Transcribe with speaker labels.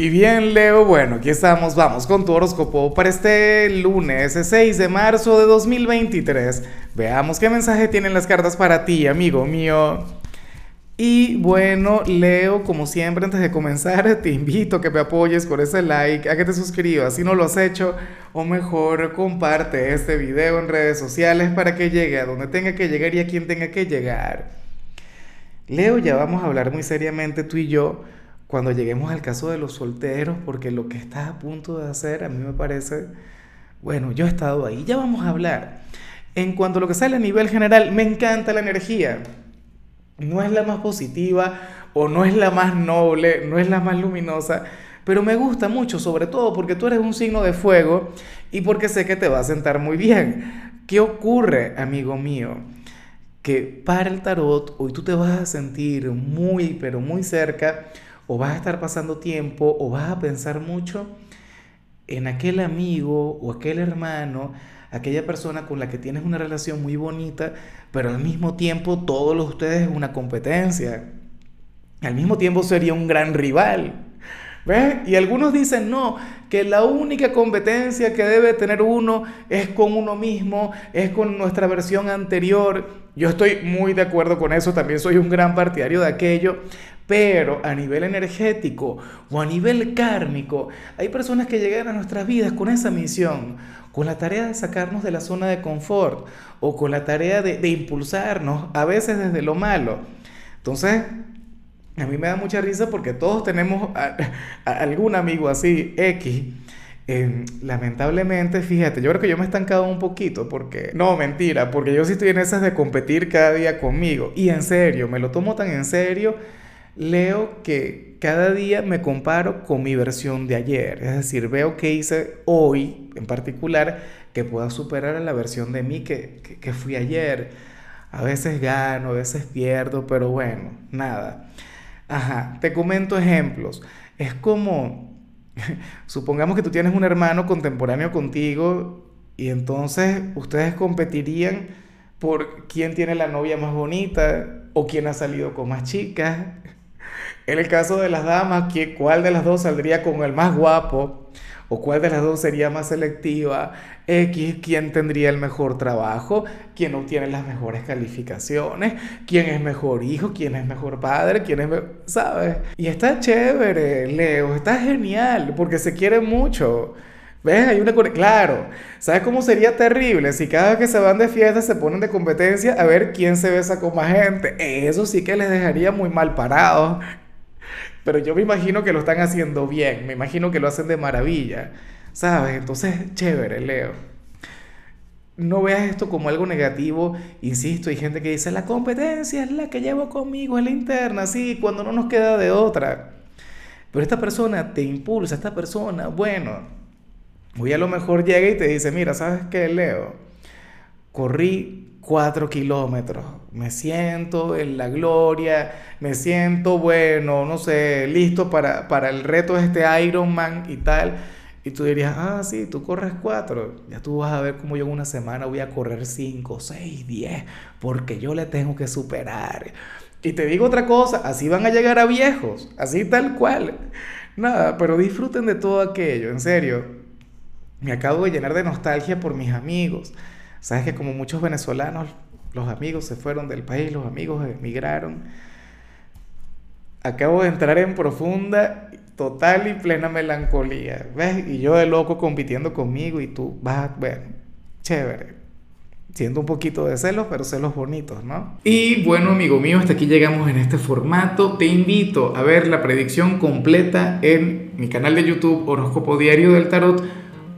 Speaker 1: Y bien, Leo, bueno, aquí estamos, vamos con tu horóscopo para este lunes 6 de marzo de 2023. Veamos qué mensaje tienen las cartas para ti, amigo mío. Y bueno, Leo, como siempre, antes de comenzar, te invito a que me apoyes con ese like, a que te suscribas si no lo has hecho, o mejor, comparte este video en redes sociales para que llegue a donde tenga que llegar y a quien tenga que llegar. Leo, ya vamos a hablar muy seriamente tú y yo cuando lleguemos al caso de los solteros, porque lo que estás a punto de hacer a mí me parece, bueno, yo he estado ahí, ya vamos a hablar. En cuanto a lo que sale a nivel general, me encanta la energía. No es la más positiva o no es la más noble, no es la más luminosa, pero me gusta mucho, sobre todo porque tú eres un signo de fuego y porque sé que te va a sentar muy bien. ¿Qué ocurre, amigo mío? Que para el tarot hoy tú te vas a sentir muy, pero muy cerca o vas a estar pasando tiempo o vas a pensar mucho en aquel amigo o aquel hermano, aquella persona con la que tienes una relación muy bonita, pero al mismo tiempo todos los ustedes es una competencia. Al mismo tiempo sería un gran rival. ¿Ves? Y algunos dicen, no, que la única competencia que debe tener uno es con uno mismo, es con nuestra versión anterior. Yo estoy muy de acuerdo con eso, también soy un gran partidario de aquello, pero a nivel energético o a nivel kármico, hay personas que llegan a nuestras vidas con esa misión, con la tarea de sacarnos de la zona de confort o con la tarea de, impulsarnos, a veces desde lo malo. Entonces, a mí me da mucha risa porque todos tenemos algún amigo así, X. Em, lamentablemente, fíjate, yo creo que yo me he estancado un poquito porque, no, mentira, porque yo sí estoy en esas de competir cada día conmigo. Y en serio, me lo tomo tan en serio leo que cada día me comparo con mi versión de ayer. Es decir, veo que hice hoy en particular que pueda superar a la versión de mí que, que, fui ayer. A veces gano, a veces pierdo, pero bueno, nada. Ajá, te comento ejemplos. Es como, supongamos que tú tienes un hermano contemporáneo contigo y entonces ustedes competirían por quién tiene la novia más bonita o quién ha salido con más chicas en el caso de las damas, ¿cuál de las dos saldría con el más guapo? ¿O cuál de las dos sería más selectiva? ¿quién tendría el mejor trabajo? ¿Quién obtiene las mejores calificaciones? ¿Quién es mejor hijo? ¿Quién es mejor padre? ¿Quién es ¿Sabes? Y está chévere, Leo, está genial, porque se quiere mucho. ¿Ves? Hay una... Claro, ¿sabes cómo sería terrible si cada vez que se van de fiesta se ponen de competencia a ver quién se besa con más gente? Eso sí que les dejaría muy mal parados. Pero yo me imagino que lo están haciendo bien, me imagino que lo hacen de maravilla, ¿sabes? Entonces, chévere, Leo. No veas esto como algo negativo, insisto, hay gente que dice, la competencia es la que llevo conmigo, es la interna, sí, cuando no nos queda de otra. Pero esta persona te impulsa, esta persona, bueno, hoy a lo mejor llega y te dice, mira, ¿sabes qué, Leo? Corrí cuatro kilómetros. Me siento en la gloria, me siento bueno, no sé, listo para, para el reto de este Ironman y tal. Y tú dirías, ah, sí, tú corres cuatro. Ya tú vas a ver cómo yo en una semana voy a correr cinco, seis, diez, porque yo le tengo que superar. Y te digo otra cosa, así van a llegar a viejos, así tal cual. Nada, pero disfruten de todo aquello, en serio. Me acabo de llenar de nostalgia por mis amigos. Sabes que como muchos venezolanos, los amigos se fueron del país, los amigos emigraron. Acabo de entrar en profunda, total y plena melancolía. ¿Ves? Y yo de loco compitiendo conmigo y tú vas, bueno, chévere. Siendo un poquito de celos, pero celos bonitos, ¿no? Y bueno, amigo mío, hasta aquí llegamos en este formato. Te invito a ver la predicción completa en mi canal de YouTube Horóscopo Diario del Tarot